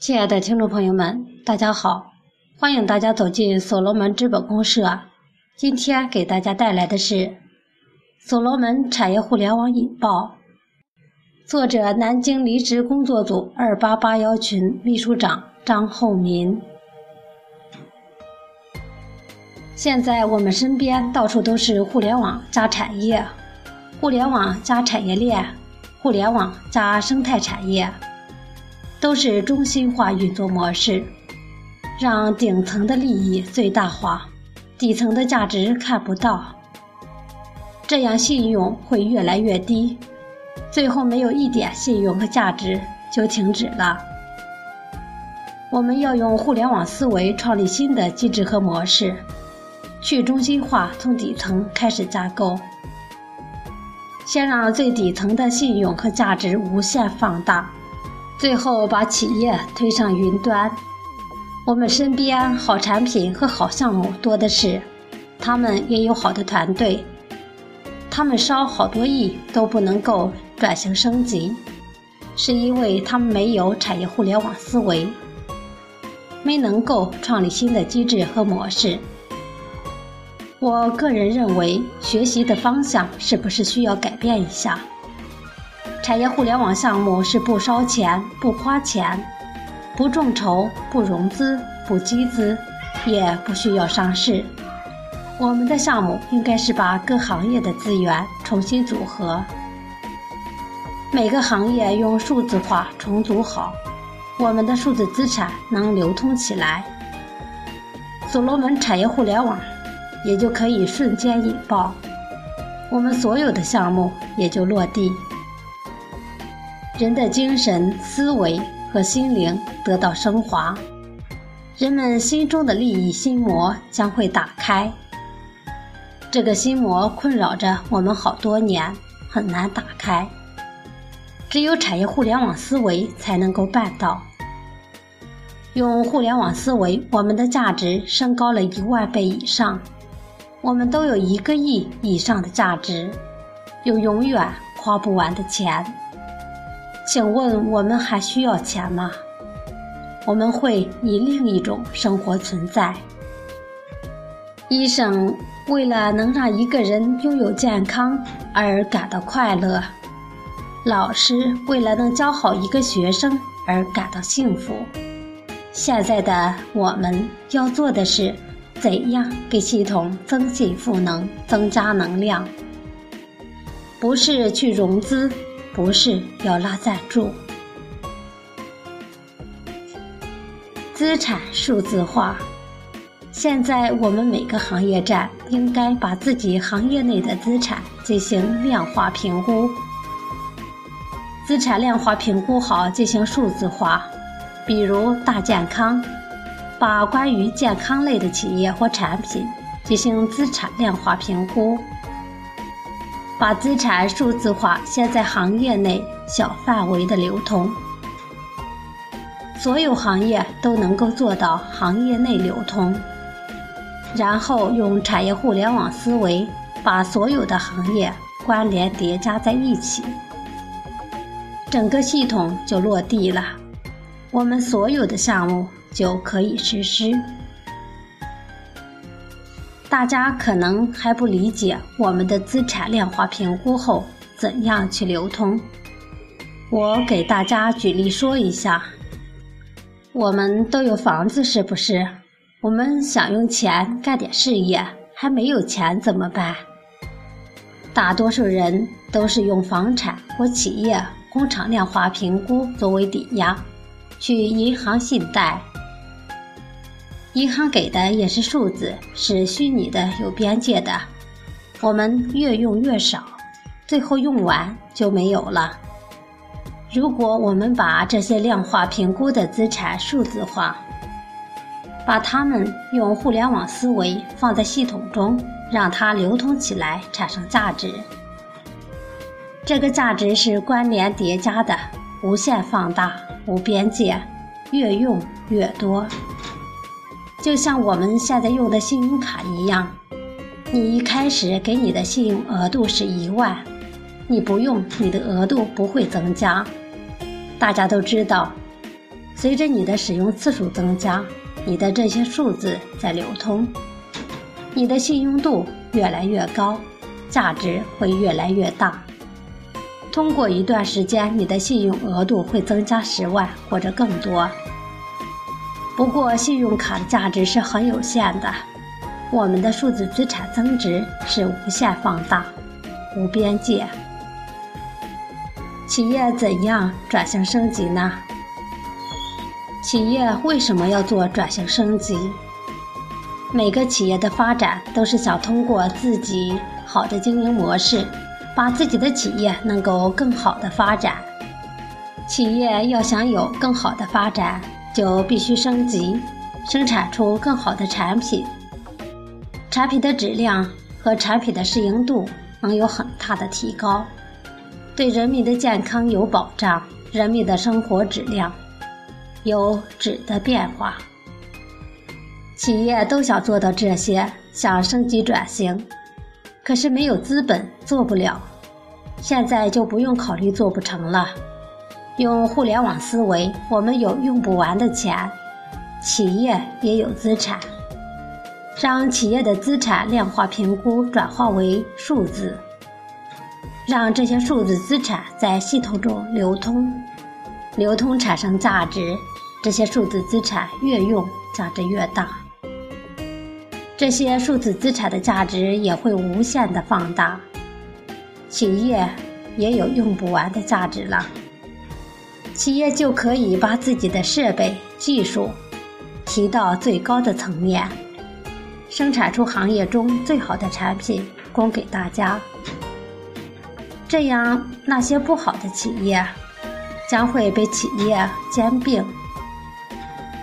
亲爱的听众朋友们，大家好，欢迎大家走进所罗门资本公社。今天给大家带来的是所罗门产业互联网引爆，作者南京离职工作组二八八幺群秘书长张厚民。现在我们身边到处都是互联网加产业，互联网加产业链，互联网加生态产业。都是中心化运作模式，让顶层的利益最大化，底层的价值看不到，这样信用会越来越低，最后没有一点信用和价值就停止了。我们要用互联网思维创立新的机制和模式，去中心化从底层开始架构，先让最底层的信用和价值无限放大。最后把企业推上云端，我们身边好产品和好项目多的是，他们也有好的团队，他们烧好多亿都不能够转型升级，是因为他们没有产业互联网思维，没能够创立新的机制和模式。我个人认为，学习的方向是不是需要改变一下？产业互联网项目是不烧钱、不花钱、不众筹、不融资、不集资，也不需要上市。我们的项目应该是把各行业的资源重新组合，每个行业用数字化重组好，我们的数字资产能流通起来，所罗门产业互联网也就可以瞬间引爆，我们所有的项目也就落地。人的精神、思维和心灵得到升华，人们心中的利益心魔将会打开。这个心魔困扰着我们好多年，很难打开。只有产业互联网思维才能够办到。用互联网思维，我们的价值升高了一万倍以上，我们都有一个亿以上的价值，有永远花不完的钱。请问我们还需要钱吗？我们会以另一种生活存在。医生为了能让一个人拥有健康而感到快乐，老师为了能教好一个学生而感到幸福。现在的我们要做的是，怎样给系统增进赋能、增加能量？不是去融资。不是要拉赞助，资产数字化。现在我们每个行业站应该把自己行业内的资产进行量化评估，资产量化评估好进行数字化。比如大健康，把关于健康类的企业或产品进行资产量化评估。把资产数字化，先在行业内小范围的流通，所有行业都能够做到行业内流通，然后用产业互联网思维把所有的行业关联叠加在一起，整个系统就落地了，我们所有的项目就可以实施。大家可能还不理解我们的资产量化评估后怎样去流通。我给大家举例说一下：我们都有房子，是不是？我们想用钱干点事业，还没有钱怎么办？大多数人都是用房产或企业工厂量化评估作为抵押，去银行信贷。银行给的也是数字，是虚拟的、有边界的。我们越用越少，最后用完就没有了。如果我们把这些量化评估的资产数字化，把它们用互联网思维放在系统中，让它流通起来，产生价值。这个价值是关联叠加的，无限放大，无边界，越用越多。就像我们现在用的信用卡一样，你一开始给你的信用额度是一万，你不用，你的额度不会增加。大家都知道，随着你的使用次数增加，你的这些数字在流通，你的信用度越来越高，价值会越来越大。通过一段时间，你的信用额度会增加十万或者更多。不过，信用卡的价值是很有限的，我们的数字资产增值是无限放大、无边界。企业怎样转型升级呢？企业为什么要做转型升级？每个企业的发展都是想通过自己好的经营模式。把自己的企业能够更好的发展，企业要想有更好的发展，就必须升级，生产出更好的产品，产品的质量和产品的适应度能有很大的提高，对人民的健康有保障，人民的生活质量有质的变化。企业都想做到这些，想升级转型，可是没有资本做不了。现在就不用考虑做不成了。用互联网思维，我们有用不完的钱，企业也有资产，让企业的资产量化评估转化为数字，让这些数字资产在系统中流通，流通产生价值，这些数字资产越用价值越大，这些数字资产的价值也会无限的放大。企业也有用不完的价值了，企业就可以把自己的设备技术提到最高的层面，生产出行业中最好的产品供给大家。这样，那些不好的企业将会被企业兼并。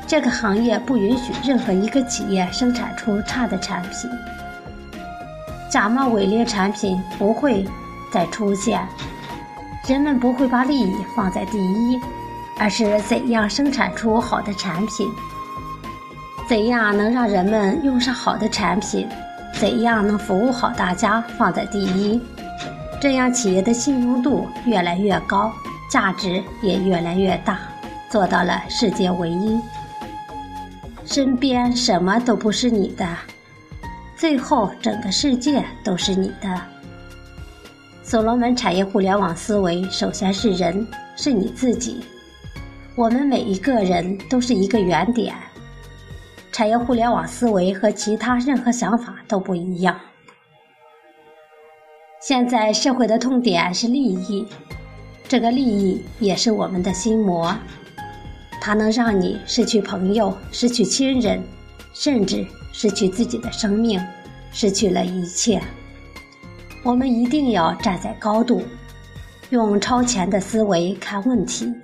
这个行业不允许任何一个企业生产出差的产品，假冒伪劣产品不会。再出现，人们不会把利益放在第一，而是怎样生产出好的产品，怎样能让人们用上好的产品，怎样能服务好大家放在第一，这样企业的信用度越来越高，价值也越来越大，做到了世界唯一。身边什么都不是你的，最后整个世界都是你的。所罗门产业互联网思维，首先是人，是你自己。我们每一个人都是一个原点。产业互联网思维和其他任何想法都不一样。现在社会的痛点是利益，这个利益也是我们的心魔，它能让你失去朋友，失去亲人，甚至失去自己的生命，失去了一切。我们一定要站在高度，用超前的思维看问题。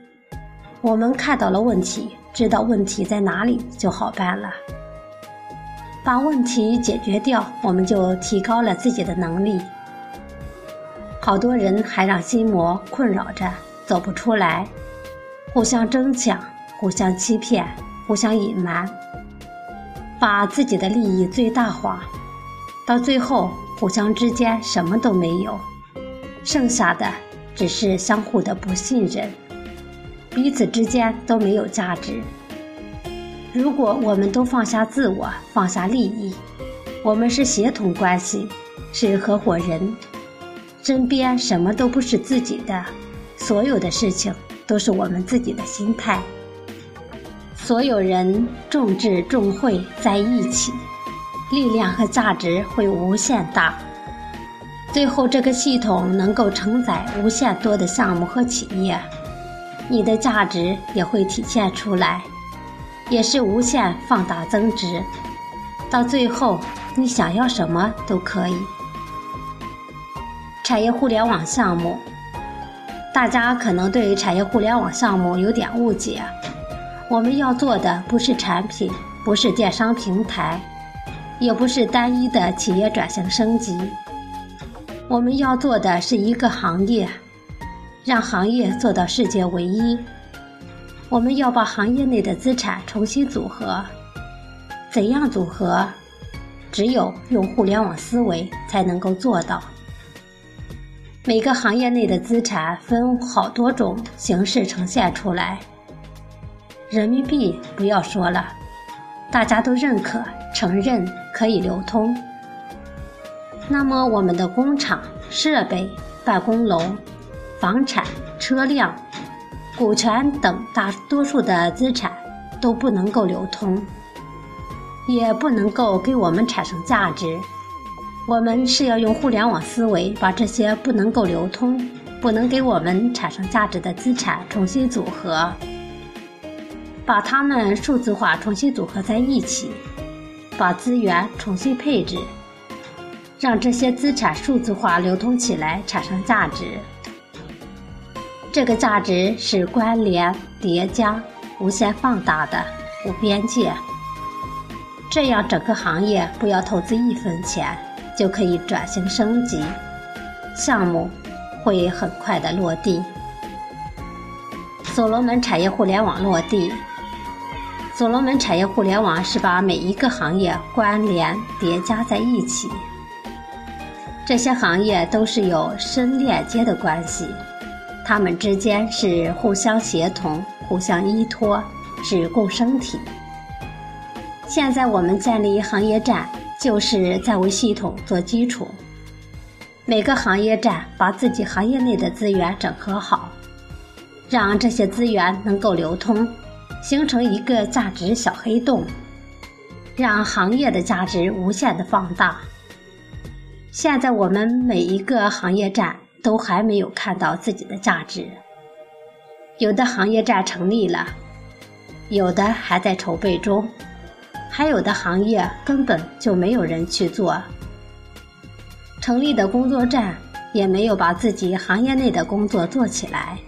我们看到了问题，知道问题在哪里就好办了。把问题解决掉，我们就提高了自己的能力。好多人还让心魔困扰着，走不出来，互相争抢，互相欺骗，互相隐瞒，把自己的利益最大化，到最后。互相之间什么都没有，剩下的只是相互的不信任，彼此之间都没有价值。如果我们都放下自我，放下利益，我们是协同关系，是合伙人，身边什么都不是自己的，所有的事情都是我们自己的心态。所有人众智众会在一起。力量和价值会无限大，最后这个系统能够承载无限多的项目和企业，你的价值也会体现出来，也是无限放大增值，到最后你想要什么都可以。产业互联网项目，大家可能对产业互联网项目有点误解，我们要做的不是产品，不是电商平台。也不是单一的企业转型升级，我们要做的是一个行业，让行业做到世界唯一。我们要把行业内的资产重新组合，怎样组合？只有用互联网思维才能够做到。每个行业内的资产分好多种形式呈现出来，人民币不要说了，大家都认可承认可以流通。那么我们的工厂、设备、办公楼、房产、车辆、股权等大多数的资产都不能够流通，也不能够给我们产生价值。我们是要用互联网思维，把这些不能够流通、不能给我们产生价值的资产重新组合，把它们数字化重新组合在一起，把资源重新配置，让这些资产数字化流通起来，产生价值。这个价值是关联、叠加、无限放大的、无边界。这样整个行业不要投资一分钱。就可以转型升级，项目会很快的落地。所罗门产业互联网落地。所罗门产业互联网是把每一个行业关联叠加在一起，这些行业都是有深链接的关系，它们之间是互相协同、互相依托，是共生体。现在我们建立行业站。就是在为系统做基础，每个行业站把自己行业内的资源整合好，让这些资源能够流通，形成一个价值小黑洞，让行业的价值无限的放大。现在我们每一个行业站都还没有看到自己的价值，有的行业站成立了，有的还在筹备中。还有的行业根本就没有人去做，成立的工作站也没有把自己行业内的工作做起来。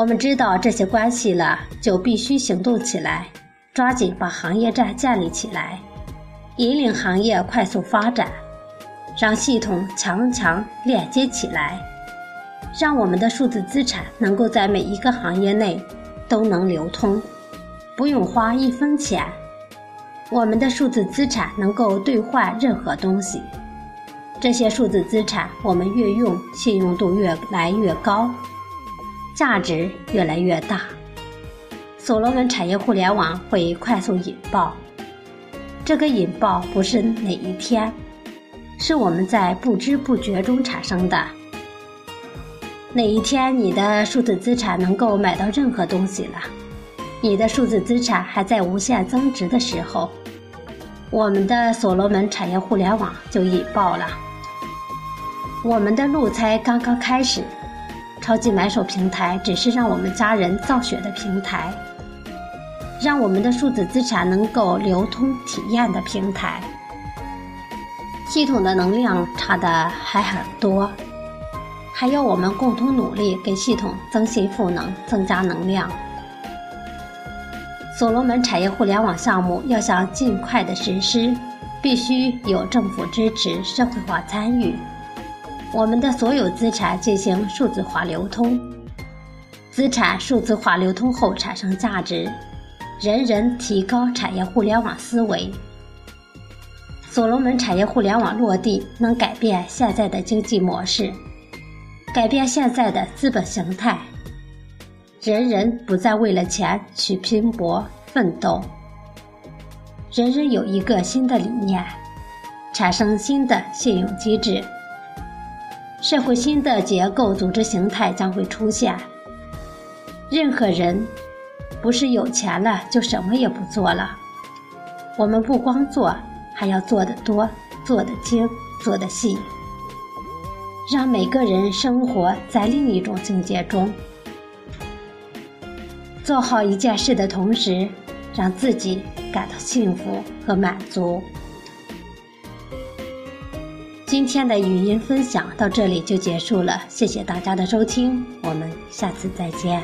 我们知道这些关系了，就必须行动起来，抓紧把行业站建立起来，引领行业快速发展，让系统强强链接起来，让我们的数字资产能够在每一个行业内都能流通，不用花一分钱。我们的数字资产能够兑换任何东西，这些数字资产我们越用，信用度越来越高，价值越来越大。所罗门产业互联网会快速引爆，这个引爆不是哪一天，是我们在不知不觉中产生的。哪一天你的数字资产能够买到任何东西了？你的数字资产还在无限增值的时候。我们的所罗门产业互联网就引爆了，我们的路才刚刚开始。超级买手平台只是让我们家人造血的平台，让我们的数字资产能够流通体验的平台。系统的能量差的还很多，还要我们共同努力，给系统增信赋能，增加能量。所罗门产业互联网项目要想尽快的实施，必须有政府支持、社会化参与。我们的所有资产进行数字化流通，资产数字化流通后产生价值，人人提高产业互联网思维。所罗门产业互联网落地，能改变现在的经济模式，改变现在的资本形态。人人不再为了钱去拼搏奋斗，人人有一个新的理念，产生新的信用机制，社会新的结构组织形态将会出现。任何人不是有钱了就什么也不做了，我们不光做，还要做得多、做得精、做得细，让每个人生活在另一种境界中。做好一件事的同时，让自己感到幸福和满足。今天的语音分享到这里就结束了，谢谢大家的收听，我们下次再见。